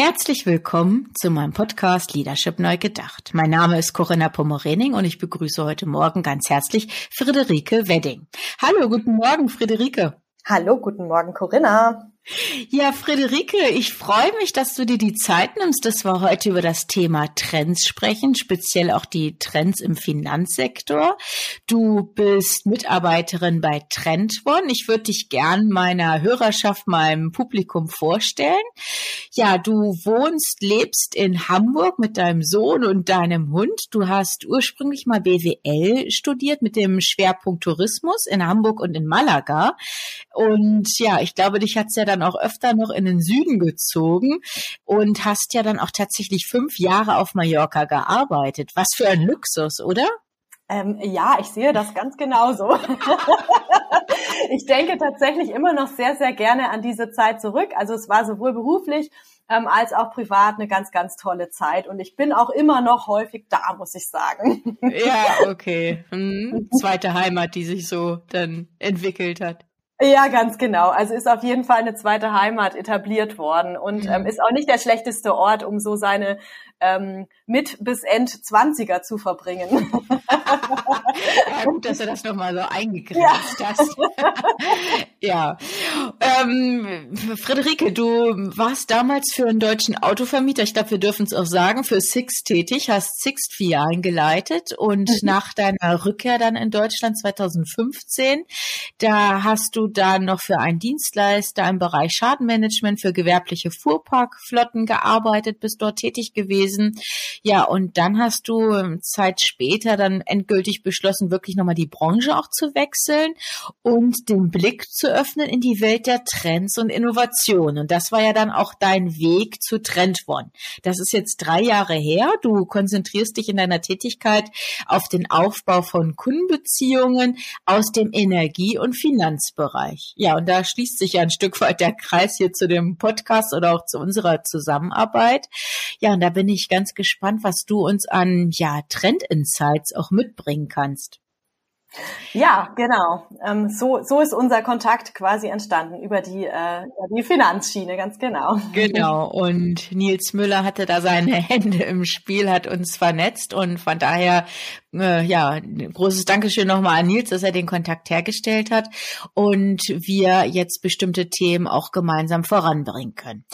Herzlich willkommen zu meinem Podcast Leadership Neu Gedacht. Mein Name ist Corinna Pommerening und ich begrüße heute Morgen ganz herzlich Friederike Wedding. Hallo, guten Morgen, Friederike. Hallo, guten Morgen, Corinna. Ja, Friederike, ich freue mich, dass du dir die Zeit nimmst, dass wir heute über das Thema Trends sprechen, speziell auch die Trends im Finanzsektor. Du bist Mitarbeiterin bei Trendone. Ich würde dich gern meiner Hörerschaft, meinem Publikum vorstellen. Ja, du wohnst, lebst in Hamburg mit deinem Sohn und deinem Hund. Du hast ursprünglich mal BWL studiert mit dem Schwerpunkt Tourismus in Hamburg und in Malaga. Und ja, ich glaube, dich hat's ja dann dann auch öfter noch in den Süden gezogen und hast ja dann auch tatsächlich fünf Jahre auf Mallorca gearbeitet. Was für ein Luxus, oder? Ähm, ja, ich sehe das ganz genauso. ich denke tatsächlich immer noch sehr, sehr gerne an diese Zeit zurück. Also es war sowohl beruflich ähm, als auch privat eine ganz, ganz tolle Zeit. Und ich bin auch immer noch häufig da, muss ich sagen. ja, okay. Hm. Zweite Heimat, die sich so dann entwickelt hat. Ja, ganz genau. Also ist auf jeden Fall eine zweite Heimat etabliert worden und mhm. ähm, ist auch nicht der schlechteste Ort, um so seine ähm, mit bis End 20er zu verbringen. ja, gut, dass du das nochmal so eingegrenzt ja. hast. ja. Ähm, Friederike, du warst damals für einen deutschen Autovermieter, ich glaube, wir dürfen es auch sagen, für Sixt tätig, hast Sixt Filialen geleitet und mhm. nach deiner Rückkehr dann in Deutschland 2015, da hast du dann noch für einen Dienstleister im Bereich Schadenmanagement für gewerbliche Fuhrparkflotten gearbeitet, bist dort tätig gewesen gewesen. Ja, und dann hast du ähm, Zeit später dann endgültig beschlossen, wirklich nochmal die Branche auch zu wechseln und den Blick zu öffnen in die Welt der Trends und Innovationen. Und das war ja dann auch dein Weg zu Trendone. Das ist jetzt drei Jahre her. Du konzentrierst dich in deiner Tätigkeit auf den Aufbau von Kundenbeziehungen aus dem Energie- und Finanzbereich. Ja, und da schließt sich ja ein Stück weit der Kreis hier zu dem Podcast oder auch zu unserer Zusammenarbeit. Ja, und da bin ich ganz gespannt, was du uns an ja, Trend-Insights auch mitbringen kannst. Ja, genau. Ähm, so, so ist unser Kontakt quasi entstanden über die, äh, die Finanzschiene, ganz genau. Genau. Und Nils Müller hatte da seine Hände im Spiel, hat uns vernetzt und von daher äh, ja, großes Dankeschön nochmal an Nils, dass er den Kontakt hergestellt hat und wir jetzt bestimmte Themen auch gemeinsam voranbringen können.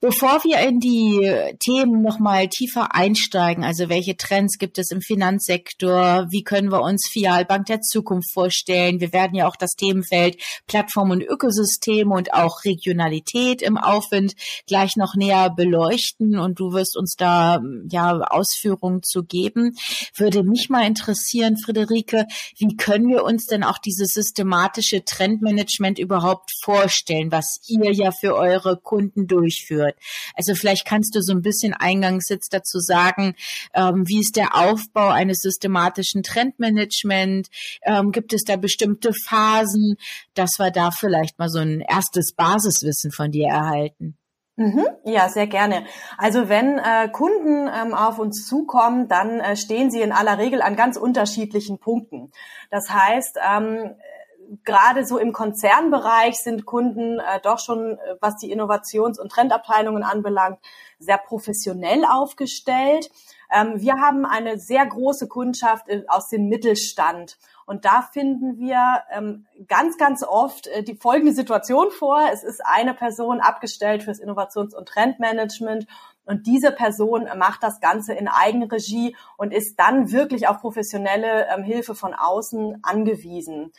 Bevor wir in die Themen nochmal tiefer einsteigen, also welche Trends gibt es im Finanzsektor, wie können wir uns Fialbank der Zukunft vorstellen, wir werden ja auch das Themenfeld Plattform und Ökosysteme und auch Regionalität im Aufwind gleich noch näher beleuchten und du wirst uns da ja Ausführungen zu geben, würde mich mal interessieren, Friederike, wie können wir uns denn auch dieses systematische Trendmanagement überhaupt vorstellen, was ihr ja für eure Kunden durchführt? Also vielleicht kannst du so ein bisschen Eingangssitz dazu sagen, ähm, wie ist der Aufbau eines systematischen Trendmanagement? Ähm, gibt es da bestimmte Phasen, dass wir da vielleicht mal so ein erstes Basiswissen von dir erhalten? Mhm. Ja, sehr gerne. Also wenn äh, Kunden ähm, auf uns zukommen, dann äh, stehen sie in aller Regel an ganz unterschiedlichen Punkten. Das heißt, ähm, gerade so im Konzernbereich sind Kunden äh, doch schon, äh, was die Innovations- und Trendabteilungen anbelangt, sehr professionell aufgestellt. Ähm, wir haben eine sehr große Kundschaft äh, aus dem Mittelstand. Und da finden wir ähm, ganz, ganz oft äh, die folgende Situation vor. Es ist eine Person abgestellt fürs Innovations- und Trendmanagement und diese Person macht das Ganze in Eigenregie und ist dann wirklich auf professionelle ähm, Hilfe von außen angewiesen.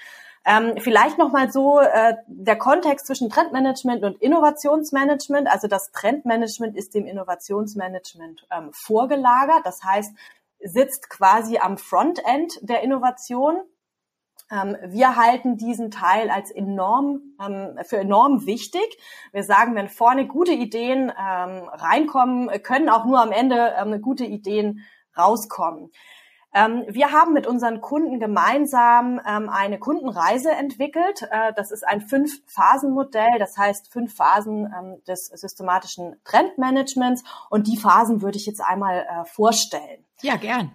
Ähm, vielleicht nochmal so äh, der Kontext zwischen Trendmanagement und Innovationsmanagement. Also das Trendmanagement ist dem Innovationsmanagement ähm, vorgelagert. Das heißt, sitzt quasi am Frontend der Innovation wir halten diesen Teil als enorm ähm, für enorm wichtig. Wir sagen, wenn vorne gute Ideen ähm, reinkommen, können auch nur am Ende ähm, gute Ideen rauskommen. Ähm, wir haben mit unseren Kunden gemeinsam ähm, eine Kundenreise entwickelt. Äh, das ist ein Fünf-Phasen-Modell, das heißt fünf Phasen ähm, des systematischen Trendmanagements. Und die Phasen würde ich jetzt einmal äh, vorstellen. Ja, gern.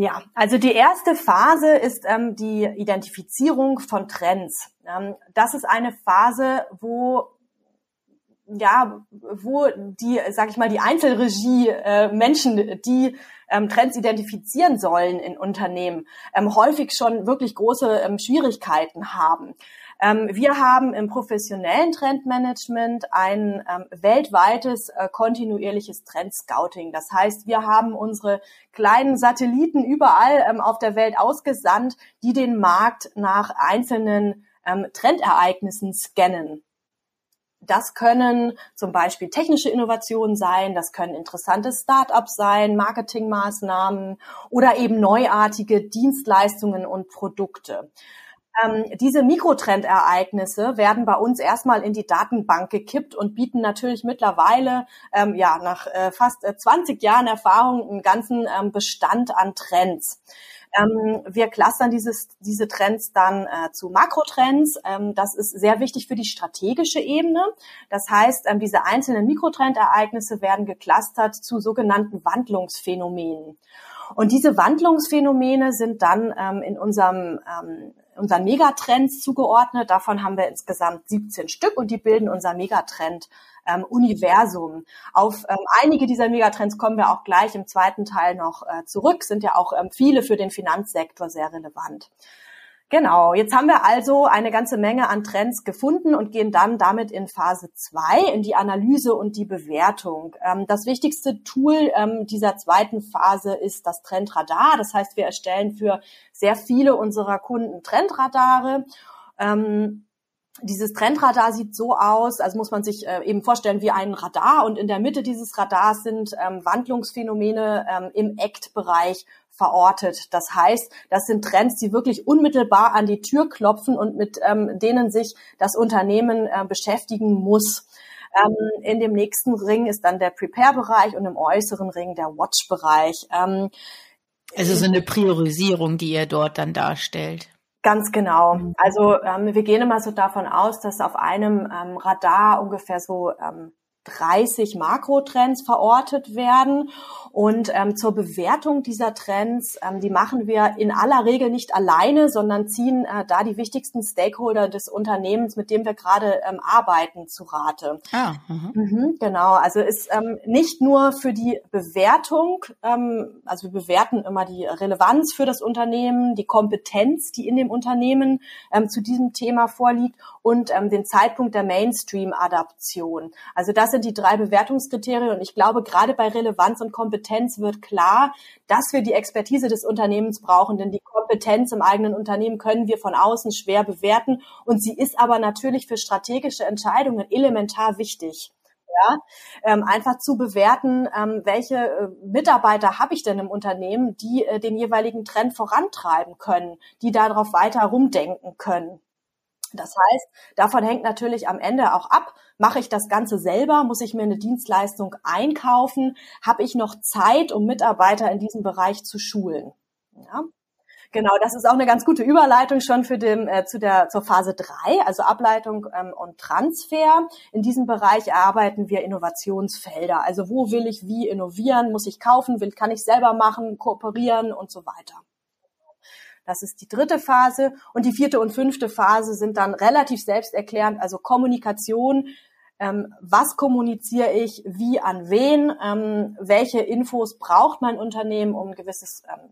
Ja, also die erste Phase ist ähm, die Identifizierung von Trends. Ähm, das ist eine Phase, wo ja, wo die, sag ich mal, die Einzelregie äh, Menschen, die ähm, Trends identifizieren sollen in Unternehmen, ähm, häufig schon wirklich große ähm, Schwierigkeiten haben. Ähm, wir haben im professionellen Trendmanagement ein ähm, weltweites äh, kontinuierliches Trendscouting. Das heißt, wir haben unsere kleinen Satelliten überall ähm, auf der Welt ausgesandt, die den Markt nach einzelnen ähm, Trendereignissen scannen. Das können zum Beispiel technische Innovationen sein, das können interessante Start-ups sein, Marketingmaßnahmen oder eben neuartige Dienstleistungen und Produkte. Ähm, diese Mikrotrendereignisse werden bei uns erstmal in die Datenbank gekippt und bieten natürlich mittlerweile, ähm, ja, nach äh, fast 20 äh, Jahren Erfahrung einen ganzen ähm, Bestand an Trends. Ähm, wir clustern dieses, diese Trends dann äh, zu Makrotrends. Ähm, das ist sehr wichtig für die strategische Ebene. Das heißt, ähm, diese einzelnen Mikrotrendereignisse werden geclustert zu sogenannten Wandlungsphänomenen. Und diese Wandlungsphänomene sind dann ähm, in unserem ähm, unseren Megatrends zugeordnet. Davon haben wir insgesamt 17 Stück und die bilden unser Megatrend ähm, Universum. Auf ähm, einige dieser Megatrends kommen wir auch gleich im zweiten Teil noch äh, zurück, sind ja auch ähm, viele für den Finanzsektor sehr relevant. Genau, jetzt haben wir also eine ganze Menge an Trends gefunden und gehen dann damit in Phase zwei in die Analyse und die Bewertung. Ähm, das wichtigste Tool ähm, dieser zweiten Phase ist das Trendradar. Das heißt, wir erstellen für sehr viele unserer Kunden Trendradare. Ähm, dieses Trendradar sieht so aus, also muss man sich äh, eben vorstellen wie ein Radar und in der Mitte dieses Radars sind Wandlungsphänomene im ACT-Bereich verortet. Das heißt, das sind Trends, die wirklich unmittelbar an die Tür klopfen und mit ähm, denen sich das Unternehmen äh, beschäftigen muss. Ähm, in dem nächsten Ring ist dann der Prepare-Bereich und im äußeren Ring der Watch-Bereich. Ähm, also so eine Priorisierung, die ihr dort dann darstellt. Ganz genau. Also ähm, wir gehen immer so davon aus, dass auf einem ähm, Radar ungefähr so ähm, 30 Makrotrends verortet werden. Und ähm, zur Bewertung dieser Trends, ähm, die machen wir in aller Regel nicht alleine, sondern ziehen äh, da die wichtigsten Stakeholder des Unternehmens, mit dem wir gerade ähm, arbeiten, zu Rate. Ah, mhm. mhm, genau, also ist ähm, nicht nur für die Bewertung, ähm, also wir bewerten immer die Relevanz für das Unternehmen, die Kompetenz, die in dem Unternehmen ähm, zu diesem Thema vorliegt und ähm, den Zeitpunkt der Mainstream-Adaption. Also das sind die drei Bewertungskriterien und ich glaube, gerade bei Relevanz und Kompetenz wird klar, dass wir die Expertise des Unternehmens brauchen, denn die Kompetenz im eigenen Unternehmen können wir von außen schwer bewerten und sie ist aber natürlich für strategische Entscheidungen elementar wichtig. Ja, ähm, einfach zu bewerten, ähm, welche äh, Mitarbeiter habe ich denn im Unternehmen, die äh, den jeweiligen Trend vorantreiben können, die darauf weiter rumdenken können. Das heißt, davon hängt natürlich am Ende auch ab, mache ich das Ganze selber, muss ich mir eine Dienstleistung einkaufen, habe ich noch Zeit, um Mitarbeiter in diesem Bereich zu schulen. Ja? Genau, das ist auch eine ganz gute Überleitung schon für den, äh, zu der, zur Phase drei, also Ableitung ähm, und Transfer. In diesem Bereich erarbeiten wir Innovationsfelder. Also wo will ich wie innovieren, muss ich kaufen, will, kann ich selber machen, kooperieren und so weiter. Das ist die dritte Phase. Und die vierte und fünfte Phase sind dann relativ selbsterklärend, also Kommunikation. Ähm, was kommuniziere ich, wie an wen, ähm, welche Infos braucht mein Unternehmen, um ein gewisses, ähm,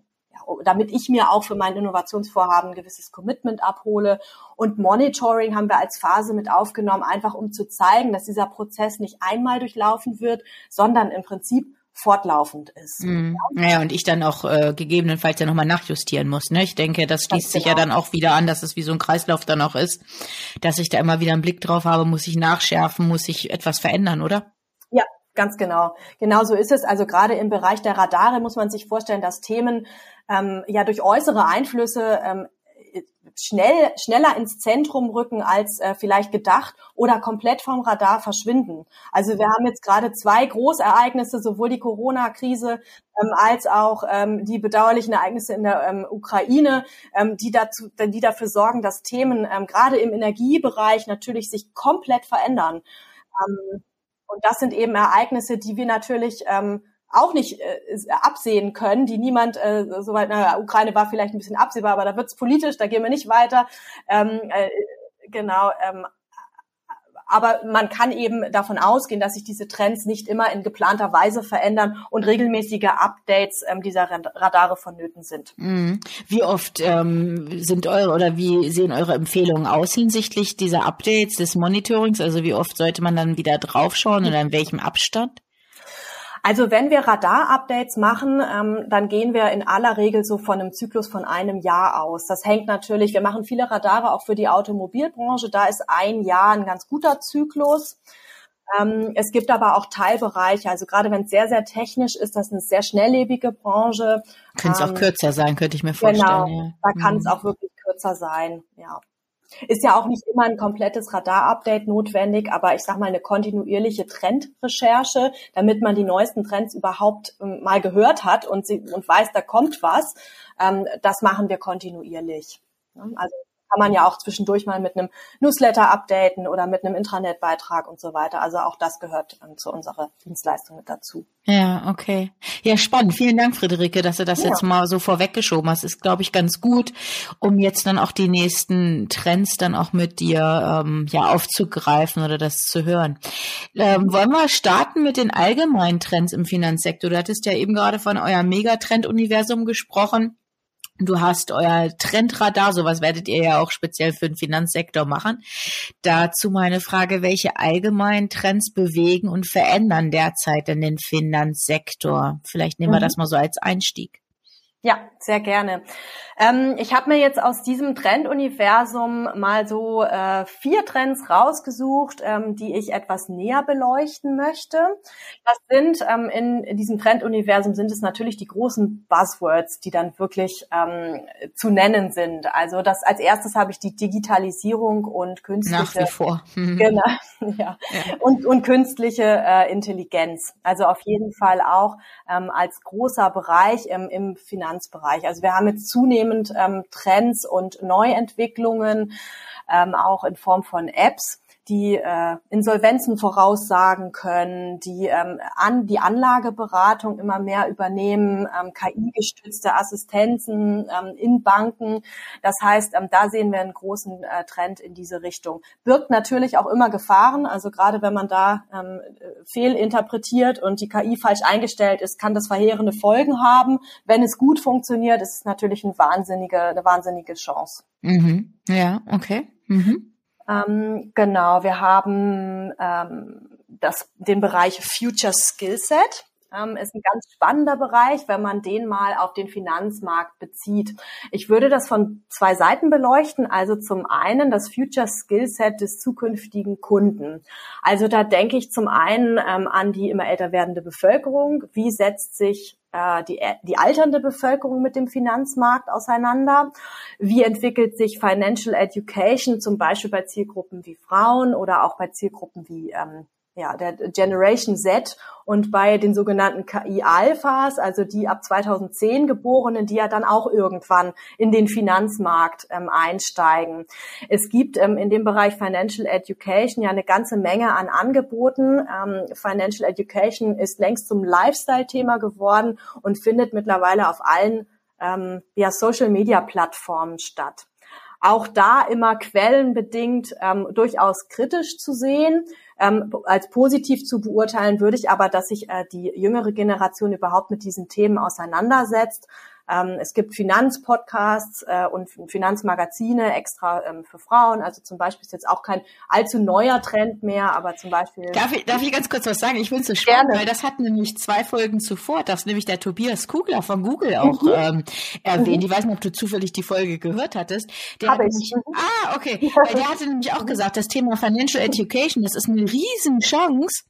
damit ich mir auch für mein Innovationsvorhaben ein gewisses Commitment abhole. Und Monitoring haben wir als Phase mit aufgenommen, einfach um zu zeigen, dass dieser Prozess nicht einmal durchlaufen wird, sondern im Prinzip fortlaufend ist. Mhm. Ja, und ich dann auch äh, gegebenenfalls ja nochmal nachjustieren muss. Ne? Ich denke, das schließt sich genau. ja dann auch wieder an, dass es wie so ein Kreislauf dann auch ist, dass ich da immer wieder einen Blick drauf habe, muss ich nachschärfen, muss ich etwas verändern, oder? Ja, ganz genau. Genau so ist es. Also gerade im Bereich der Radare muss man sich vorstellen, dass Themen ähm, ja durch äußere Einflüsse ähm, schnell, schneller ins Zentrum rücken als äh, vielleicht gedacht oder komplett vom Radar verschwinden. Also wir haben jetzt gerade zwei Großereignisse, sowohl die Corona-Krise ähm, als auch ähm, die bedauerlichen Ereignisse in der ähm, Ukraine, ähm, die dazu, die dafür sorgen, dass Themen ähm, gerade im Energiebereich natürlich sich komplett verändern. Ähm, und das sind eben Ereignisse, die wir natürlich ähm, auch nicht äh, absehen können, die niemand, äh, soweit, na, Ukraine war vielleicht ein bisschen absehbar, aber da wird es politisch, da gehen wir nicht weiter. Ähm, äh, genau, ähm, aber man kann eben davon ausgehen, dass sich diese Trends nicht immer in geplanter Weise verändern und regelmäßige Updates ähm, dieser Radare vonnöten sind. Mhm. Wie oft ähm, sind eure oder wie sehen eure Empfehlungen aus hinsichtlich dieser Updates, des Monitorings? Also wie oft sollte man dann wieder draufschauen oder in welchem Abstand? Also wenn wir Radar-Updates machen, ähm, dann gehen wir in aller Regel so von einem Zyklus von einem Jahr aus. Das hängt natürlich, wir machen viele Radare auch für die Automobilbranche. Da ist ein Jahr ein ganz guter Zyklus. Ähm, es gibt aber auch Teilbereiche, also gerade wenn es sehr, sehr technisch ist, das ist eine sehr schnelllebige Branche. Könnte es ähm, auch kürzer sein, könnte ich mir vorstellen. Genau, ja. da kann mhm. es auch wirklich kürzer sein, ja. Ist ja auch nicht immer ein komplettes Radar-Update notwendig, aber ich sage mal eine kontinuierliche Trendrecherche, damit man die neuesten Trends überhaupt ähm, mal gehört hat und, sie, und weiß, da kommt was. Ähm, das machen wir kontinuierlich. Also kann man ja auch zwischendurch mal mit einem Newsletter updaten oder mit einem Intranet-Beitrag und so weiter. Also auch das gehört ähm, zu unserer Dienstleistung mit dazu. Ja, okay. Ja, spannend. Vielen Dank, Friederike, dass du das ja. jetzt mal so vorweggeschoben hast. Ist, glaube ich, ganz gut, um jetzt dann auch die nächsten Trends dann auch mit dir ähm, ja aufzugreifen oder das zu hören. Ähm, wollen wir starten mit den allgemeinen Trends im Finanzsektor? Du hattest ja eben gerade von eurem Megatrend-Universum gesprochen. Du hast euer Trendradar, sowas werdet ihr ja auch speziell für den Finanzsektor machen. Dazu meine Frage, welche allgemeinen Trends bewegen und verändern derzeit in den Finanzsektor? Vielleicht nehmen wir mhm. das mal so als Einstieg. Ja, sehr gerne. Ähm, ich habe mir jetzt aus diesem Trenduniversum mal so äh, vier Trends rausgesucht, ähm, die ich etwas näher beleuchten möchte. Das sind ähm, in, in, diesem Trenduniversum sind es natürlich die großen Buzzwords, die dann wirklich ähm, zu nennen sind. Also das als erstes habe ich die Digitalisierung und künstliche Nach wie vor. Mhm. Genau, ja. ja. Und, und künstliche äh, Intelligenz. Also auf jeden Fall auch ähm, als großer Bereich im, im Finanz Finanzbereich. Also wir haben jetzt zunehmend ähm, Trends und Neuentwicklungen, ähm, auch in Form von Apps die äh, Insolvenzen voraussagen können, die ähm, an die Anlageberatung immer mehr übernehmen, ähm, KI-gestützte Assistenzen ähm, in Banken. Das heißt, ähm, da sehen wir einen großen äh, Trend in diese Richtung. Birgt natürlich auch immer Gefahren. Also gerade wenn man da ähm, fehlinterpretiert und die KI falsch eingestellt ist, kann das verheerende Folgen haben. Wenn es gut funktioniert, ist es natürlich eine wahnsinnige, eine wahnsinnige Chance. Mhm. Ja, okay. Mhm. Ähm, genau, wir haben ähm, das, den Bereich Future Skillset. Ähm, ist ein ganz spannender Bereich, wenn man den mal auf den Finanzmarkt bezieht. Ich würde das von zwei Seiten beleuchten. Also zum einen das Future Skillset des zukünftigen Kunden. Also da denke ich zum einen ähm, an die immer älter werdende Bevölkerung. Wie setzt sich äh, die, die alternde Bevölkerung mit dem Finanzmarkt auseinander? Wie entwickelt sich Financial Education zum Beispiel bei Zielgruppen wie Frauen oder auch bei Zielgruppen wie ähm, ja, der Generation Z und bei den sogenannten KI-Alphas, also die ab 2010 Geborenen, die ja dann auch irgendwann in den Finanzmarkt ähm, einsteigen. Es gibt ähm, in dem Bereich Financial Education ja eine ganze Menge an Angeboten. Ähm, Financial Education ist längst zum Lifestyle-Thema geworden und findet mittlerweile auf allen ähm, ja, Social-Media-Plattformen statt. Auch da immer quellenbedingt ähm, durchaus kritisch zu sehen. Ähm, als positiv zu beurteilen würde ich aber, dass sich äh, die jüngere Generation überhaupt mit diesen Themen auseinandersetzt ähm, es gibt Finanzpodcasts äh, und Finanzmagazine extra ähm, für Frauen. Also zum Beispiel ist jetzt auch kein allzu neuer Trend mehr, aber zum Beispiel. Darf ich, darf ich ganz kurz was sagen? Ich finde es so spannend, Gerne. weil das hat nämlich zwei Folgen zuvor, das nämlich der Tobias Kugler von Google auch mhm. ähm, erwähnt. Mhm. Ich weiß nicht, ob du zufällig die Folge gehört hattest. Der Hab ich. Nämlich, mhm. Ah, okay. Weil der hatte nämlich auch gesagt, das Thema Financial Education, das ist eine Riesenchance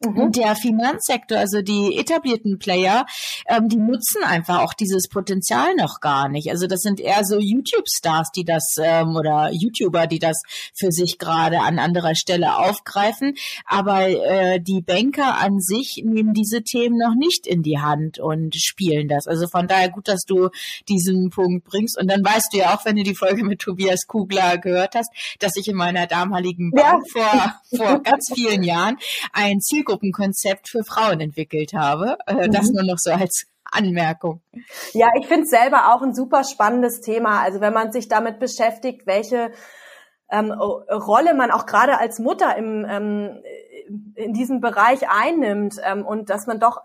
Mhm. Der Finanzsektor, also die etablierten Player, ähm, die nutzen einfach auch dieses Potenzial noch gar nicht. Also das sind eher so YouTube-Stars, die das ähm, oder YouTuber, die das für sich gerade an anderer Stelle aufgreifen. Aber äh, die Banker an sich nehmen diese Themen noch nicht in die Hand und spielen das. Also von daher gut, dass du diesen Punkt bringst. Und dann weißt du ja auch, wenn du die Folge mit Tobias Kugler gehört hast, dass ich in meiner damaligen Bank ja. vor, vor ganz vielen Jahren ein Ziel Zielgruppenkonzept für Frauen entwickelt habe. Äh, das mhm. nur noch so als Anmerkung. Ja, ich finde es selber auch ein super spannendes Thema. Also wenn man sich damit beschäftigt, welche ähm, Rolle man auch gerade als Mutter im, ähm, in diesem Bereich einnimmt ähm, und dass man doch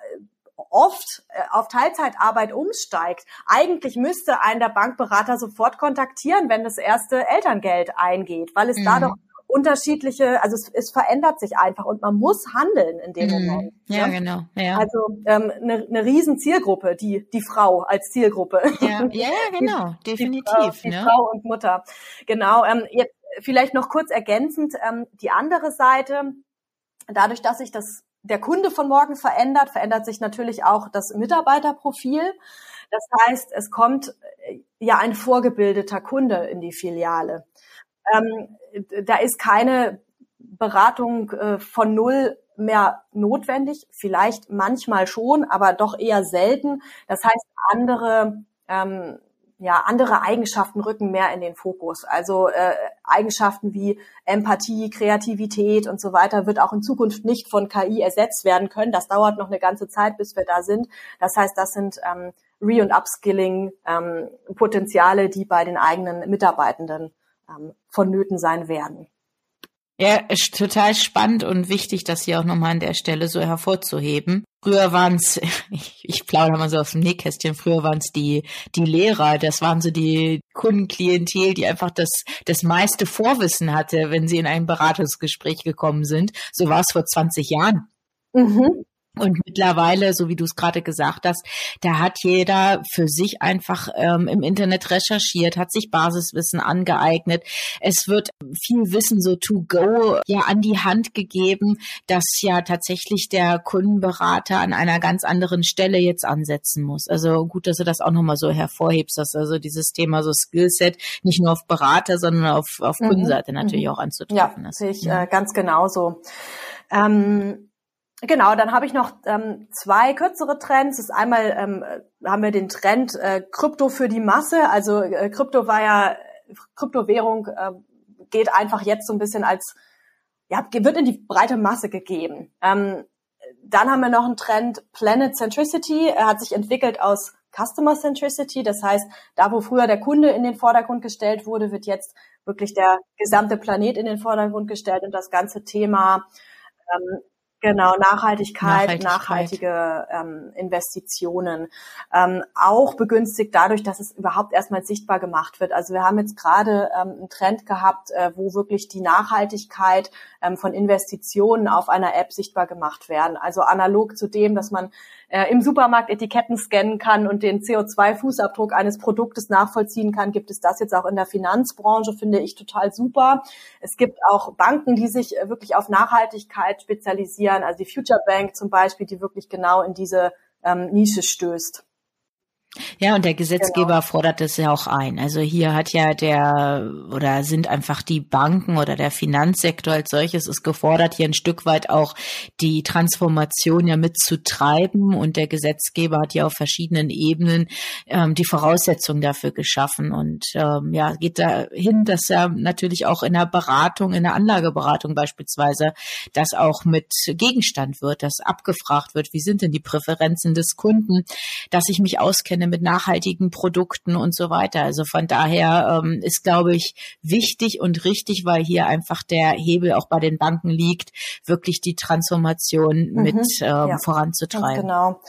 oft äh, auf Teilzeitarbeit umsteigt. Eigentlich müsste ein der Bankberater sofort kontaktieren, wenn das erste Elterngeld eingeht, weil es mhm. da doch unterschiedliche, also es, es verändert sich einfach und man muss handeln in dem mhm. Moment. Ja, ja, genau. Ja. Also ähm, eine, eine riesen Zielgruppe, die die Frau als Zielgruppe. Ja, ja, genau, definitiv. Die, Frau, die ne? Frau und Mutter. Genau. Ähm, jetzt vielleicht noch kurz ergänzend ähm, die andere Seite. Dadurch, dass sich das der Kunde von morgen verändert, verändert sich natürlich auch das Mitarbeiterprofil. Das heißt, es kommt äh, ja ein vorgebildeter Kunde in die Filiale. Ähm, da ist keine Beratung äh, von null mehr notwendig, vielleicht manchmal schon, aber doch eher selten. Das heißt, andere ähm, ja, andere Eigenschaften rücken mehr in den Fokus. Also äh, Eigenschaften wie Empathie, Kreativität und so weiter wird auch in Zukunft nicht von KI ersetzt werden können. Das dauert noch eine ganze Zeit, bis wir da sind. Das heißt, das sind ähm, Re- und Upskilling-Potenziale, ähm, die bei den eigenen Mitarbeitenden ähm, vonnöten sein werden. Ja, ist total spannend und wichtig, das hier auch nochmal an der Stelle so hervorzuheben. Früher waren es, ich, ich plaudere mal so aus dem Nähkästchen, früher waren es die, die Lehrer, das waren so die Kundenklientel, die einfach das, das meiste Vorwissen hatte, wenn sie in ein Beratungsgespräch gekommen sind. So war es vor 20 Jahren. Mhm. Und mittlerweile, so wie du es gerade gesagt hast, da hat jeder für sich einfach ähm, im Internet recherchiert, hat sich Basiswissen angeeignet. Es wird viel Wissen so to go ja an die Hand gegeben, dass ja tatsächlich der Kundenberater an einer ganz anderen Stelle jetzt ansetzen muss. Also gut, dass du das auch nochmal so hervorhebst, dass also dieses Thema so Skillset nicht nur auf Berater, sondern auf, auf mhm. Kundenseite natürlich mhm. auch anzutreffen ja, ist. Sehe ich ja. äh, ganz genauso. Ähm Genau, dann habe ich noch ähm, zwei kürzere Trends. Das ist einmal ähm, haben wir den Trend äh, Krypto für die Masse. Also äh, Krypto war ja Kryptowährung äh, geht einfach jetzt so ein bisschen als ja wird in die breite Masse gegeben. Ähm, dann haben wir noch einen Trend Planet Centricity. Er hat sich entwickelt aus Customer Centricity. Das heißt, da wo früher der Kunde in den Vordergrund gestellt wurde, wird jetzt wirklich der gesamte Planet in den Vordergrund gestellt und das ganze Thema ähm, Genau, Nachhaltigkeit, Nachhaltigkeit. nachhaltige ähm, Investitionen. Ähm, auch begünstigt dadurch, dass es überhaupt erstmal sichtbar gemacht wird. Also wir haben jetzt gerade ähm, einen Trend gehabt, äh, wo wirklich die Nachhaltigkeit ähm, von Investitionen auf einer App sichtbar gemacht werden. Also analog zu dem, dass man äh, im Supermarkt Etiketten scannen kann und den CO2-Fußabdruck eines Produktes nachvollziehen kann, gibt es das jetzt auch in der Finanzbranche, finde ich total super. Es gibt auch Banken, die sich äh, wirklich auf Nachhaltigkeit spezialisieren, also die Future Bank zum Beispiel, die wirklich genau in diese ähm, Nische stößt. Ja, und der Gesetzgeber genau. fordert es ja auch ein. Also hier hat ja der oder sind einfach die Banken oder der Finanzsektor als solches ist gefordert, hier ein Stück weit auch die Transformation ja mitzutreiben. Und der Gesetzgeber hat ja auf verschiedenen Ebenen ähm, die Voraussetzungen dafür geschaffen und ähm, ja, geht dahin, dass er natürlich auch in der Beratung, in der Anlageberatung beispielsweise, das auch mit Gegenstand wird, dass abgefragt wird, wie sind denn die Präferenzen des Kunden, dass ich mich auskenne mit nachhaltigen Produkten und so weiter. Also von daher ähm, ist, glaube ich, wichtig und richtig, weil hier einfach der Hebel auch bei den Banken liegt, wirklich die Transformation mhm, mit ähm, ja, voranzutreiben. Genau.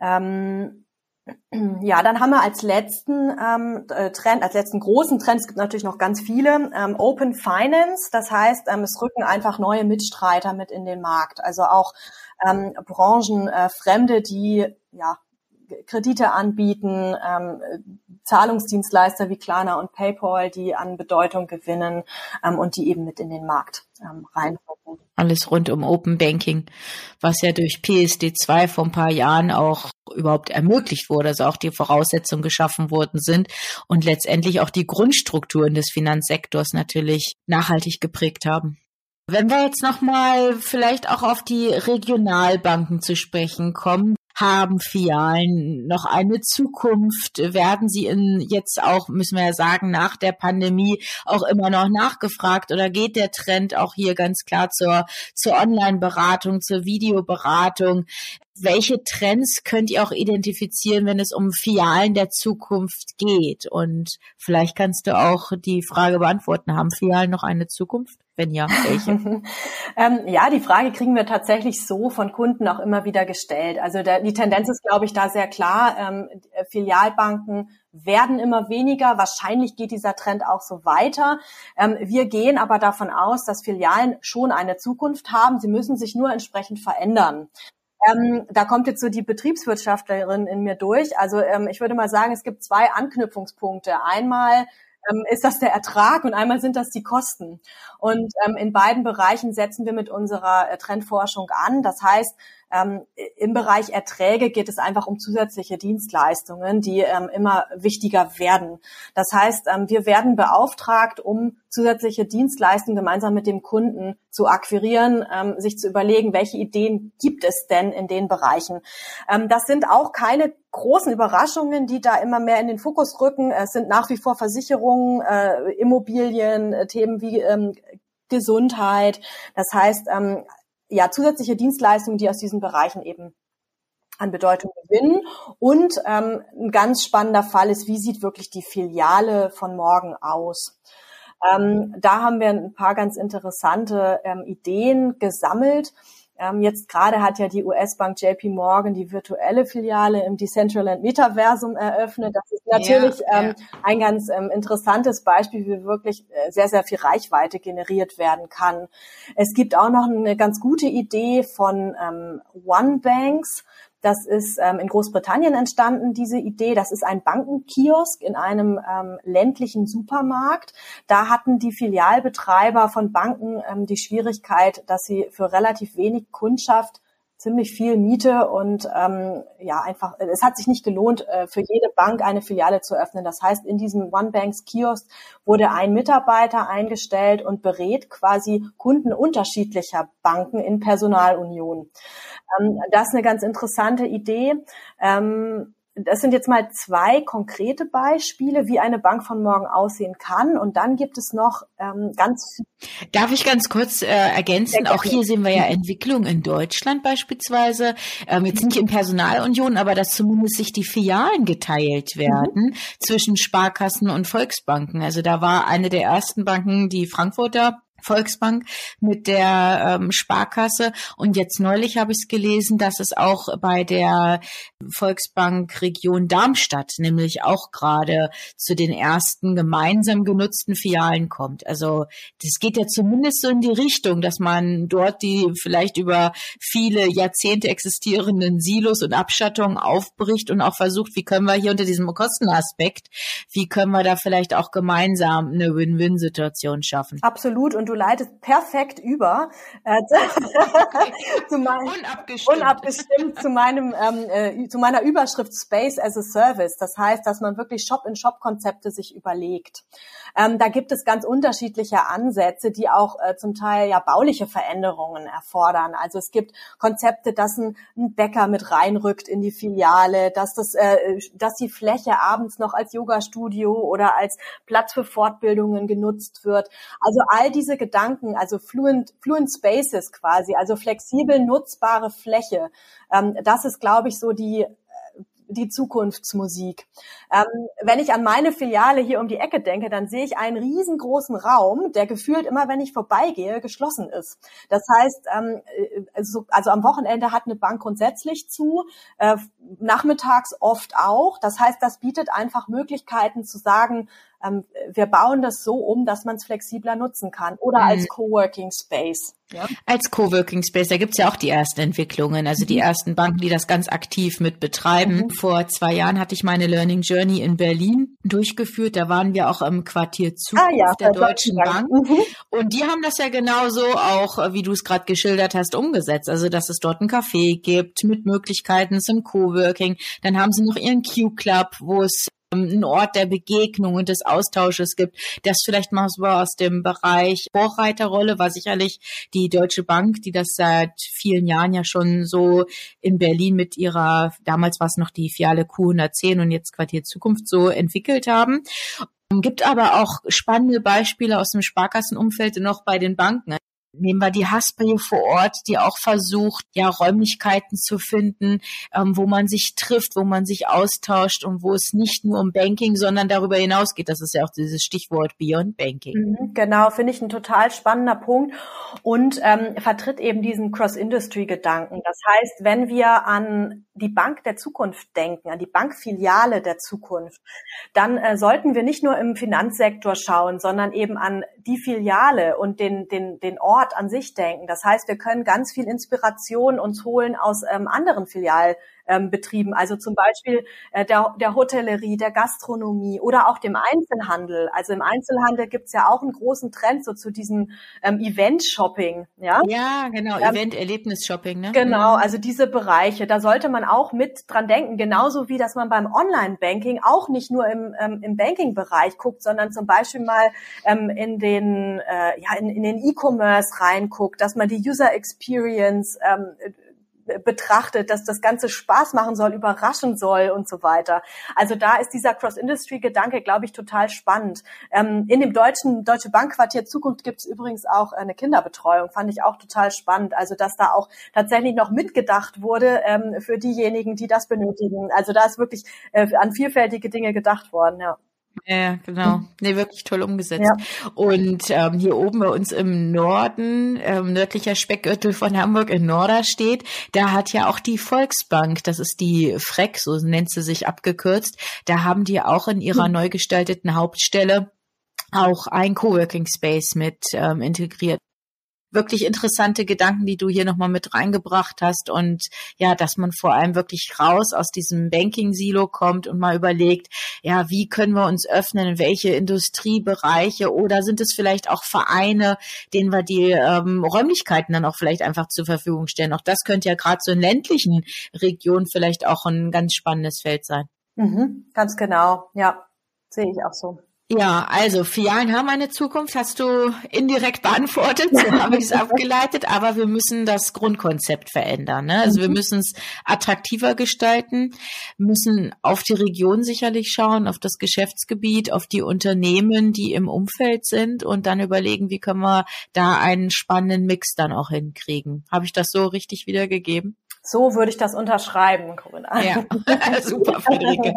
Ähm ja, dann haben wir als letzten ähm, äh, Trend, als letzten großen Trend, es gibt natürlich noch ganz viele, ähm, Open Finance. Das heißt, ähm, es rücken einfach neue Mitstreiter mit in den Markt. Also auch ähm, Branchenfremde, äh, die ja Kredite anbieten, ähm, Zahlungsdienstleister wie Klarna und PayPal, die an Bedeutung gewinnen ähm, und die eben mit in den Markt ähm, reinrücken. Alles rund um Open Banking, was ja durch PSD2 vor ein paar Jahren auch überhaupt ermöglicht wurde, also auch die Voraussetzungen geschaffen worden sind und letztendlich auch die Grundstrukturen des Finanzsektors natürlich nachhaltig geprägt haben. Wenn wir jetzt nochmal vielleicht auch auf die Regionalbanken zu sprechen kommen, haben Filialen noch eine Zukunft? Werden sie in jetzt auch, müssen wir ja sagen, nach der Pandemie auch immer noch nachgefragt oder geht der Trend auch hier ganz klar zur, zur Online-Beratung, zur Videoberatung? welche Trends könnt ihr auch identifizieren, wenn es um Filialen der Zukunft geht? Und vielleicht kannst du auch die Frage beantworten, haben Filialen noch eine Zukunft? Wenn ja, welche? ähm, ja, die Frage kriegen wir tatsächlich so von Kunden auch immer wieder gestellt. Also der, die Tendenz ist, glaube ich, da sehr klar. Ähm, Filialbanken werden immer weniger. Wahrscheinlich geht dieser Trend auch so weiter. Ähm, wir gehen aber davon aus, dass Filialen schon eine Zukunft haben. Sie müssen sich nur entsprechend verändern. Ähm, da kommt jetzt so die Betriebswirtschaftlerin in mir durch. Also ähm, ich würde mal sagen, es gibt zwei Anknüpfungspunkte. Einmal ähm, ist das der Ertrag und einmal sind das die Kosten. Und ähm, in beiden Bereichen setzen wir mit unserer äh, Trendforschung an. Das heißt, ähm, Im Bereich Erträge geht es einfach um zusätzliche Dienstleistungen, die ähm, immer wichtiger werden. Das heißt, ähm, wir werden beauftragt, um zusätzliche Dienstleistungen gemeinsam mit dem Kunden zu akquirieren, ähm, sich zu überlegen, welche Ideen gibt es denn in den Bereichen. Ähm, das sind auch keine großen Überraschungen, die da immer mehr in den Fokus rücken. Es sind nach wie vor Versicherungen, äh, Immobilien, äh, Themen wie ähm, Gesundheit. Das heißt, ähm, ja, zusätzliche Dienstleistungen, die aus diesen Bereichen eben an Bedeutung gewinnen. Und ähm, ein ganz spannender Fall ist, wie sieht wirklich die Filiale von morgen aus? Ähm, da haben wir ein paar ganz interessante ähm, Ideen gesammelt. Ähm, jetzt gerade hat ja die US-Bank JP Morgan die virtuelle Filiale im Decentraland Metaversum eröffnet. Das ist natürlich ja, ähm, ja. ein ganz ähm, interessantes Beispiel, wie wirklich äh, sehr, sehr viel Reichweite generiert werden kann. Es gibt auch noch eine ganz gute Idee von ähm, One Banks. Das ist ähm, in Großbritannien entstanden, diese Idee. Das ist ein Bankenkiosk in einem ähm, ländlichen Supermarkt. Da hatten die Filialbetreiber von Banken ähm, die Schwierigkeit, dass sie für relativ wenig Kundschaft ziemlich viel Miete und ähm, ja einfach es hat sich nicht gelohnt äh, für jede Bank eine Filiale zu öffnen. Das heißt, in diesem One Banks Kiosk wurde ein Mitarbeiter eingestellt und berät quasi Kunden unterschiedlicher Banken in Personalunion. Ähm, das ist eine ganz interessante Idee. Ähm, das sind jetzt mal zwei konkrete Beispiele, wie eine Bank von morgen aussehen kann. Und dann gibt es noch ähm, ganz. Darf ich ganz kurz äh, ergänzen? Auch hier sehen wir ja Entwicklung in Deutschland beispielsweise. Ähm, jetzt nicht in Personalunion, aber dass zumindest sich die Filialen geteilt werden mhm. zwischen Sparkassen und Volksbanken. Also da war eine der ersten Banken, die Frankfurter Volksbank mit der ähm, Sparkasse. Und jetzt neulich habe ich es gelesen, dass es auch bei der Volksbank Region Darmstadt nämlich auch gerade zu den ersten gemeinsam genutzten Filialen kommt. Also das geht ja zumindest so in die Richtung, dass man dort die vielleicht über viele Jahrzehnte existierenden Silos und Abschattungen aufbricht und auch versucht, wie können wir hier unter diesem Kostenaspekt, wie können wir da vielleicht auch gemeinsam eine Win-Win-Situation schaffen. Absolut. Und du leitest perfekt über äh, zu mein, unabgestimmt. unabgestimmt zu meinem ähm, äh, zu meiner Überschrift Space as a Service. Das heißt, dass man wirklich Shop-in-Shop-Konzepte sich überlegt. Ähm, da gibt es ganz unterschiedliche Ansätze, die auch äh, zum Teil ja bauliche Veränderungen erfordern. Also es gibt Konzepte, dass ein, ein Bäcker mit reinrückt in die Filiale, dass das, äh, dass die Fläche abends noch als Yoga-Studio oder als Platz für Fortbildungen genutzt wird. Also all diese Gedanken, also fluent, fluent Spaces quasi, also flexibel nutzbare Fläche. Ähm, das ist, glaube ich, so die die Zukunftsmusik. Ähm, wenn ich an meine Filiale hier um die Ecke denke, dann sehe ich einen riesengroßen Raum, der gefühlt immer, wenn ich vorbeigehe, geschlossen ist. Das heißt, ähm, also, also am Wochenende hat eine Bank grundsätzlich zu, äh, nachmittags oft auch. Das heißt, das bietet einfach Möglichkeiten zu sagen, ähm, wir bauen das so um, dass man es flexibler nutzen kann oder mhm. als Coworking Space. Ja. Als Coworking Space, da gibt's ja auch die ersten Entwicklungen, also die mhm. ersten Banken, die das ganz aktiv mit betreiben. Mhm. Vor zwei Jahren hatte ich meine Learning Journey in Berlin durchgeführt. Da waren wir auch im Quartier Zukunft ah, ja, der Deutschen Bank. Mhm. Und die haben das ja genauso auch, wie du es gerade geschildert hast, umgesetzt. Also, dass es dort ein Café gibt mit Möglichkeiten zum Coworking. Dann haben sie noch ihren Q-Club, wo es ein Ort der Begegnung und des Austausches gibt. Das vielleicht mal so aus dem Bereich Vorreiterrolle war sicherlich die Deutsche Bank, die das seit vielen Jahren ja schon so in Berlin mit ihrer, damals war es noch die Fiale Q110 und jetzt Quartier Zukunft so entwickelt haben. Gibt aber auch spannende Beispiele aus dem Sparkassenumfeld noch bei den Banken. Nehmen wir die Haspa hier vor Ort, die auch versucht, ja, Räumlichkeiten zu finden, ähm, wo man sich trifft, wo man sich austauscht und wo es nicht nur um Banking, sondern darüber hinaus geht. Das ist ja auch dieses Stichwort Beyond Banking. Mhm, genau, finde ich ein total spannender Punkt und ähm, vertritt eben diesen Cross-Industry-Gedanken. Das heißt, wenn wir an die Bank der Zukunft denken, an die Bankfiliale der Zukunft, dann äh, sollten wir nicht nur im Finanzsektor schauen, sondern eben an die Filiale und den, den, den Ort, Ort an sich denken. Das heißt, wir können ganz viel Inspiration uns holen aus ähm, anderen Filial ähm, Betrieben, also zum Beispiel äh, der, der Hotellerie, der Gastronomie oder auch dem Einzelhandel. Also im Einzelhandel gibt's ja auch einen großen Trend so zu diesem ähm, Event-Shopping. Ja, ja genau, ähm, Event-Erlebnis-Shopping. Ne? Genau, mhm. also diese Bereiche, da sollte man auch mit dran denken, genauso wie, dass man beim Online-Banking auch nicht nur im, ähm, im Banking-Bereich guckt, sondern zum Beispiel mal ähm, in den äh, ja in, in den E-Commerce reinguckt, dass man die User Experience ähm, betrachtet, dass das Ganze Spaß machen soll, überraschen soll und so weiter. Also da ist dieser Cross-Industry-Gedanke, glaube ich, total spannend. Ähm, in dem deutschen Deutsche Bankquartier Zukunft gibt es übrigens auch eine Kinderbetreuung, fand ich auch total spannend. Also dass da auch tatsächlich noch mitgedacht wurde ähm, für diejenigen, die das benötigen. Also da ist wirklich äh, an vielfältige Dinge gedacht worden, ja. Ja, genau. Nee, wirklich toll umgesetzt. Ja. Und ähm, hier oben bei uns im Norden, ähm, nördlicher Speckgürtel von Hamburg in Norderstedt, da hat ja auch die Volksbank, das ist die FREC, so nennt sie sich abgekürzt, da haben die auch in ihrer hm. neu gestalteten Hauptstelle auch ein Coworking Space mit ähm, integriert wirklich interessante Gedanken, die du hier nochmal mit reingebracht hast und ja, dass man vor allem wirklich raus aus diesem Banking-Silo kommt und mal überlegt, ja, wie können wir uns öffnen, in welche Industriebereiche oder sind es vielleicht auch Vereine, denen wir die ähm, Räumlichkeiten dann auch vielleicht einfach zur Verfügung stellen. Auch das könnte ja gerade so in ländlichen Regionen vielleicht auch ein ganz spannendes Feld sein. Mhm, ganz genau, ja, sehe ich auch so. Ja, also Filialen haben eine Zukunft, hast du indirekt beantwortet, so habe ich es abgeleitet, aber wir müssen das Grundkonzept verändern. Ne? Also wir mhm. müssen es attraktiver gestalten, müssen auf die Region sicherlich schauen, auf das Geschäftsgebiet, auf die Unternehmen, die im Umfeld sind und dann überlegen, wie können wir da einen spannenden Mix dann auch hinkriegen. Habe ich das so richtig wiedergegeben? So würde ich das unterschreiben, Corinna. Ja, super, Friederike.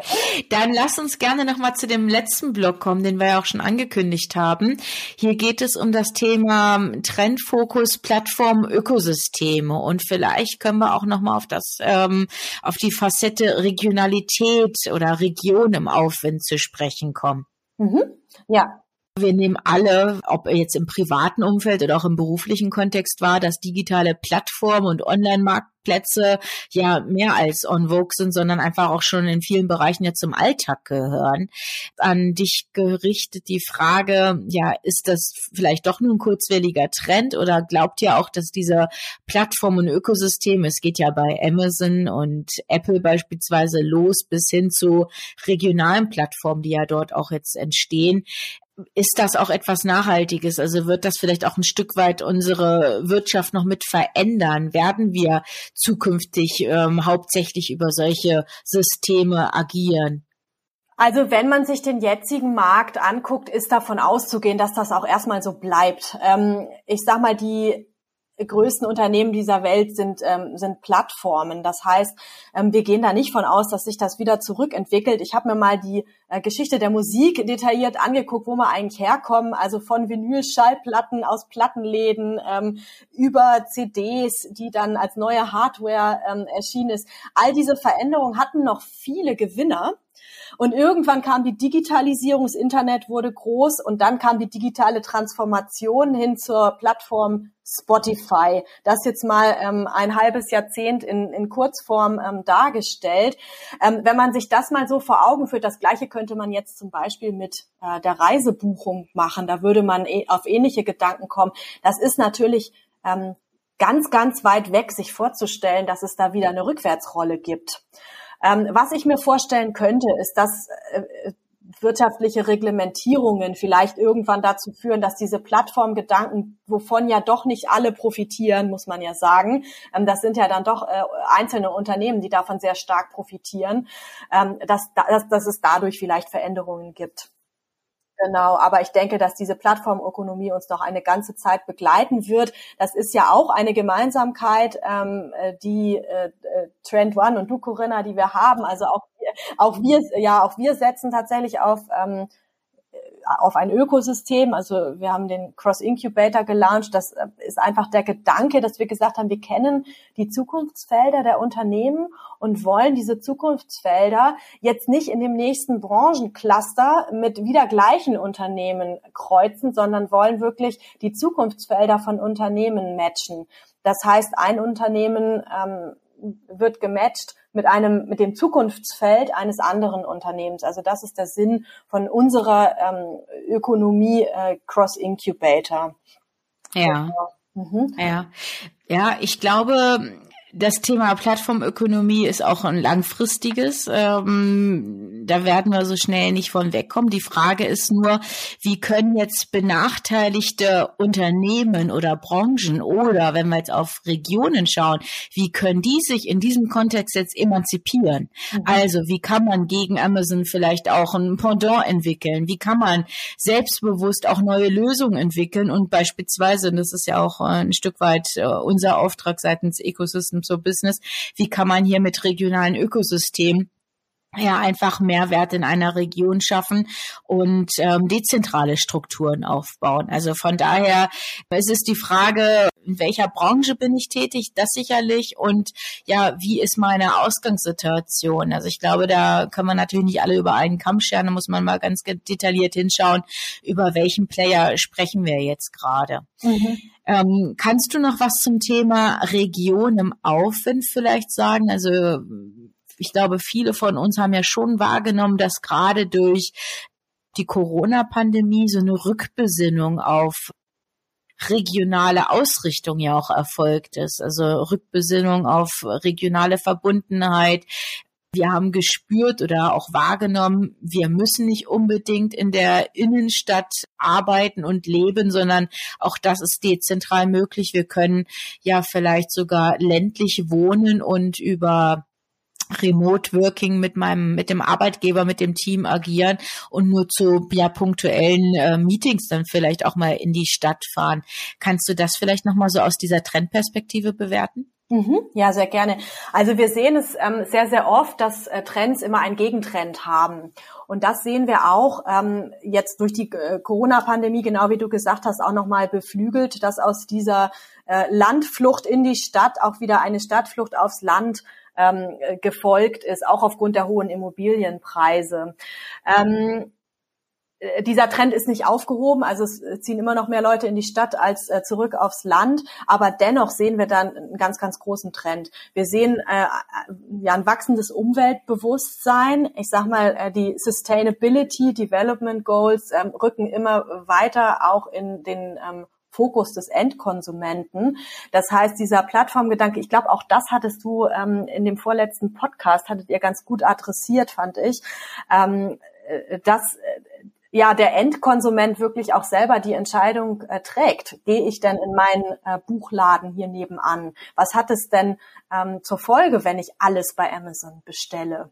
Dann lass uns gerne nochmal zu dem letzten Block kommen, den wir ja auch schon angekündigt haben. Hier geht es um das Thema Trendfokus, Plattform, Ökosysteme. Und vielleicht können wir auch nochmal auf das, ähm, auf die Facette Regionalität oder Region im Aufwind zu sprechen kommen. Mhm. Ja, wir nehmen alle, ob jetzt im privaten Umfeld oder auch im beruflichen Kontext war, dass digitale Plattformen und Online-Marktplätze ja mehr als on vogue sind, sondern einfach auch schon in vielen Bereichen ja zum Alltag gehören. An dich gerichtet die Frage, ja, ist das vielleicht doch nur ein kurzwelliger Trend oder glaubt ihr auch, dass diese Plattformen und Ökosysteme, es geht ja bei Amazon und Apple beispielsweise los bis hin zu regionalen Plattformen, die ja dort auch jetzt entstehen, ist das auch etwas Nachhaltiges? Also wird das vielleicht auch ein Stück weit unsere Wirtschaft noch mit verändern? Werden wir zukünftig ähm, hauptsächlich über solche Systeme agieren? Also wenn man sich den jetzigen Markt anguckt, ist davon auszugehen, dass das auch erstmal so bleibt. Ähm, ich sag mal, die größten Unternehmen dieser Welt sind, ähm, sind Plattformen. Das heißt, ähm, wir gehen da nicht von aus, dass sich das wieder zurückentwickelt. Ich habe mir mal die äh, Geschichte der Musik detailliert angeguckt, wo wir eigentlich herkommen. Also von Vinyl-Schallplatten aus Plattenläden ähm, über CDs, die dann als neue Hardware ähm, erschienen ist. All diese Veränderungen hatten noch viele Gewinner Und irgendwann kam die Digitalisierung, das Internet wurde groß und dann kam die digitale Transformation hin zur Plattform Spotify. Das jetzt mal ähm, ein halbes Jahrzehnt in, in Kurzform ähm, dargestellt. Ähm, wenn man sich das mal so vor Augen führt, das Gleiche könnte man jetzt zum Beispiel mit äh, der Reisebuchung machen. Da würde man eh auf ähnliche Gedanken kommen. Das ist natürlich ähm, ganz, ganz weit weg, sich vorzustellen, dass es da wieder eine Rückwärtsrolle gibt. Ähm, was ich mir vorstellen könnte, ist, dass äh, wirtschaftliche Reglementierungen vielleicht irgendwann dazu führen, dass diese Plattformgedanken, wovon ja doch nicht alle profitieren, muss man ja sagen, ähm, das sind ja dann doch äh, einzelne Unternehmen, die davon sehr stark profitieren, ähm, dass, dass, dass es dadurch vielleicht Veränderungen gibt. Genau, aber ich denke, dass diese Plattformökonomie uns noch eine ganze Zeit begleiten wird. Das ist ja auch eine Gemeinsamkeit, ähm, äh, die äh, äh, Trend One und du, Corinna, die wir haben. Also auch, auch wir, ja, auch wir setzen tatsächlich auf ähm, auf ein Ökosystem. Also wir haben den Cross Incubator gelauncht. Das äh, ist einfach der Gedanke, dass wir gesagt haben, wir kennen die Zukunftsfelder der Unternehmen und wollen diese Zukunftsfelder jetzt nicht in dem nächsten Branchencluster mit wieder gleichen Unternehmen kreuzen, sondern wollen wirklich die Zukunftsfelder von Unternehmen matchen. Das heißt, ein Unternehmen ähm, wird gematcht mit einem, mit dem Zukunftsfeld eines anderen Unternehmens. Also das ist der Sinn von unserer ähm, Ökonomie äh, Cross Incubator. Ja. Mhm. Ja. Ja, ich glaube, das Thema Plattformökonomie ist auch ein langfristiges. Ähm, da werden wir so schnell nicht von wegkommen. Die Frage ist nur, wie können jetzt benachteiligte Unternehmen oder Branchen oder wenn wir jetzt auf Regionen schauen, wie können die sich in diesem Kontext jetzt emanzipieren? Mhm. Also wie kann man gegen Amazon vielleicht auch ein Pendant entwickeln? Wie kann man selbstbewusst auch neue Lösungen entwickeln und beispielsweise, und das ist ja auch ein Stück weit äh, unser Auftrag seitens Ecosystem so Business, wie kann man hier mit regionalen Ökosystemen ja einfach Mehrwert in einer Region schaffen und ähm, dezentrale Strukturen aufbauen. Also von daher es ist die Frage, in welcher Branche bin ich tätig, das sicherlich und ja, wie ist meine Ausgangssituation? Also ich glaube, da kann man natürlich nicht alle über einen Kamm scheren, da muss man mal ganz detailliert hinschauen, über welchen Player sprechen wir jetzt gerade. Mhm. Ähm, kannst du noch was zum Thema Region im Aufwind vielleicht sagen? Also ich glaube, viele von uns haben ja schon wahrgenommen, dass gerade durch die Corona-Pandemie so eine Rückbesinnung auf regionale Ausrichtung ja auch erfolgt ist. Also Rückbesinnung auf regionale Verbundenheit. Wir haben gespürt oder auch wahrgenommen, wir müssen nicht unbedingt in der Innenstadt arbeiten und leben, sondern auch das ist dezentral möglich. Wir können ja vielleicht sogar ländlich wohnen und über Remote Working mit meinem, mit dem Arbeitgeber, mit dem Team agieren und nur zu ja punktuellen äh, Meetings dann vielleicht auch mal in die Stadt fahren. Kannst du das vielleicht nochmal so aus dieser Trendperspektive bewerten? Mhm, ja, sehr gerne. Also wir sehen es ähm, sehr, sehr oft, dass äh, Trends immer einen Gegentrend haben. Und das sehen wir auch ähm, jetzt durch die äh, Corona-Pandemie, genau wie du gesagt hast, auch nochmal beflügelt, dass aus dieser äh, Landflucht in die Stadt auch wieder eine Stadtflucht aufs Land ähm, gefolgt ist, auch aufgrund der hohen Immobilienpreise. Ähm, äh, dieser Trend ist nicht aufgehoben, also es ziehen immer noch mehr Leute in die Stadt als äh, zurück aufs Land, aber dennoch sehen wir dann einen ganz, ganz großen Trend. Wir sehen äh, ja ein wachsendes Umweltbewusstsein. Ich sag mal, äh, die Sustainability Development Goals ähm, rücken immer weiter auch in den ähm, Fokus des Endkonsumenten. Das heißt, dieser Plattformgedanke, ich glaube, auch das hattest du ähm, in dem vorletzten Podcast, hattet ihr ganz gut adressiert, fand ich, ähm, äh, dass äh, ja der Endkonsument wirklich auch selber die Entscheidung äh, trägt. Gehe ich denn in meinen äh, Buchladen hier nebenan? Was hat es denn ähm, zur Folge, wenn ich alles bei Amazon bestelle?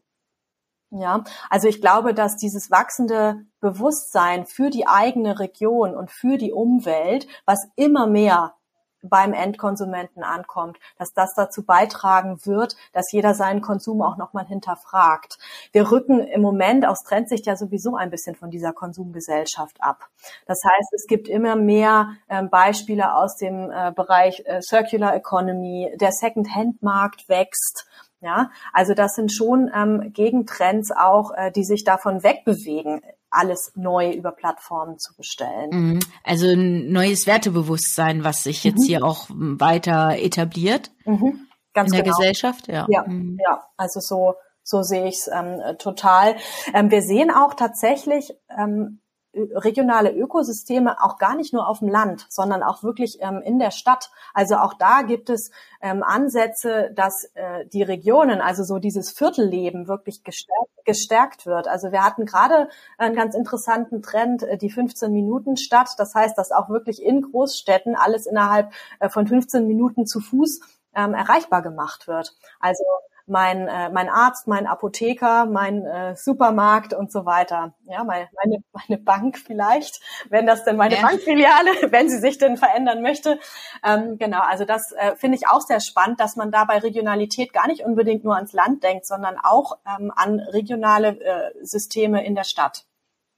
Ja, also ich glaube, dass dieses wachsende Bewusstsein für die eigene Region und für die Umwelt, was immer mehr beim Endkonsumenten ankommt, dass das dazu beitragen wird, dass jeder seinen Konsum auch nochmal hinterfragt. Wir rücken im Moment aus Trendsicht ja sowieso ein bisschen von dieser Konsumgesellschaft ab. Das heißt, es gibt immer mehr äh, Beispiele aus dem äh, Bereich äh, Circular Economy. Der Second-Hand-Markt wächst. Ja, also das sind schon ähm, Gegentrends auch, äh, die sich davon wegbewegen, alles neu über Plattformen zu bestellen. Mhm. Also ein neues Wertebewusstsein, was sich jetzt mhm. hier auch weiter etabliert mhm. Ganz in der genau. Gesellschaft. Ja, ja, mhm. ja. also so so sehe ich es ähm, total. Ähm, wir sehen auch tatsächlich ähm, regionale Ökosysteme auch gar nicht nur auf dem Land, sondern auch wirklich ähm, in der Stadt. Also auch da gibt es ähm, Ansätze, dass äh, die Regionen, also so dieses Viertelleben wirklich gestärkt, gestärkt wird. Also wir hatten gerade einen ganz interessanten Trend, äh, die 15 Minuten Stadt. Das heißt, dass auch wirklich in Großstädten alles innerhalb äh, von 15 Minuten zu Fuß ähm, erreichbar gemacht wird. Also mein, äh, mein Arzt, mein Apotheker, mein äh, Supermarkt und so weiter. Ja, meine, meine, meine Bank vielleicht, wenn das denn meine ja. Bankfiliale, wenn sie sich denn verändern möchte. Ähm, genau, also das äh, finde ich auch sehr spannend, dass man da bei Regionalität gar nicht unbedingt nur ans Land denkt, sondern auch ähm, an regionale äh, Systeme in der Stadt.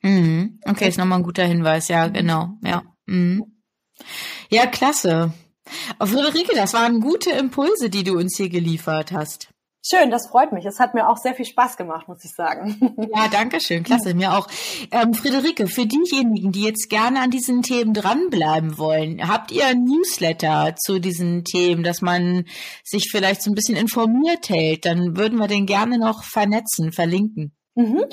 Mhm. Okay, ist nochmal ein guter Hinweis, ja, genau, ja. Mhm. Ja, klasse. Friederike, das waren gute Impulse, die du uns hier geliefert hast. Schön, das freut mich. Es hat mir auch sehr viel Spaß gemacht, muss ich sagen. Ja, danke schön. Klasse, mir auch. Ähm, Friederike, für diejenigen, die jetzt gerne an diesen Themen dranbleiben wollen, habt ihr ein Newsletter zu diesen Themen, dass man sich vielleicht so ein bisschen informiert hält? Dann würden wir den gerne noch vernetzen, verlinken. Mhm.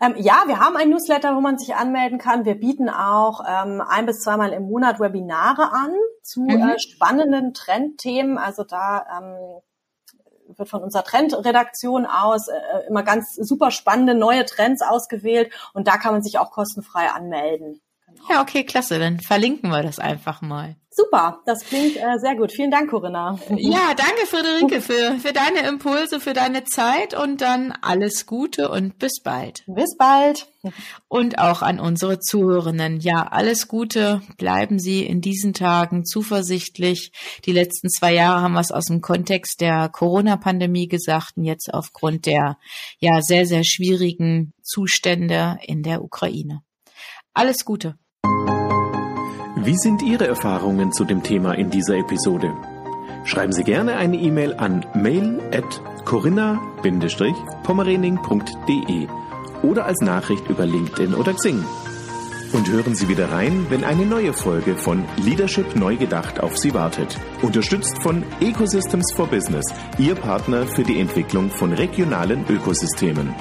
Ähm, ja, wir haben ein Newsletter, wo man sich anmelden kann. Wir bieten auch ähm, ein bis zweimal im Monat Webinare an zu mhm. äh, spannenden Trendthemen. Also da ähm, wird von unserer Trendredaktion aus äh, immer ganz super spannende neue Trends ausgewählt und da kann man sich auch kostenfrei anmelden. Ja, okay, klasse. Dann verlinken wir das einfach mal. Super, das klingt äh, sehr gut. Vielen Dank, Corinna. Ja, danke, Friederike, für, für deine Impulse, für deine Zeit und dann alles Gute und bis bald. Bis bald. Und auch an unsere Zuhörenden. Ja, alles Gute. Bleiben Sie in diesen Tagen zuversichtlich. Die letzten zwei Jahre haben wir es aus dem Kontext der Corona-Pandemie gesagt und jetzt aufgrund der ja sehr, sehr schwierigen Zustände in der Ukraine. Alles Gute. Wie sind Ihre Erfahrungen zu dem Thema in dieser Episode? Schreiben Sie gerne eine E-Mail an mail@corinna-pommerening.de oder als Nachricht über LinkedIn oder Xing. Und hören Sie wieder rein, wenn eine neue Folge von Leadership neu gedacht auf Sie wartet. Unterstützt von Ecosystems for Business, Ihr Partner für die Entwicklung von regionalen Ökosystemen.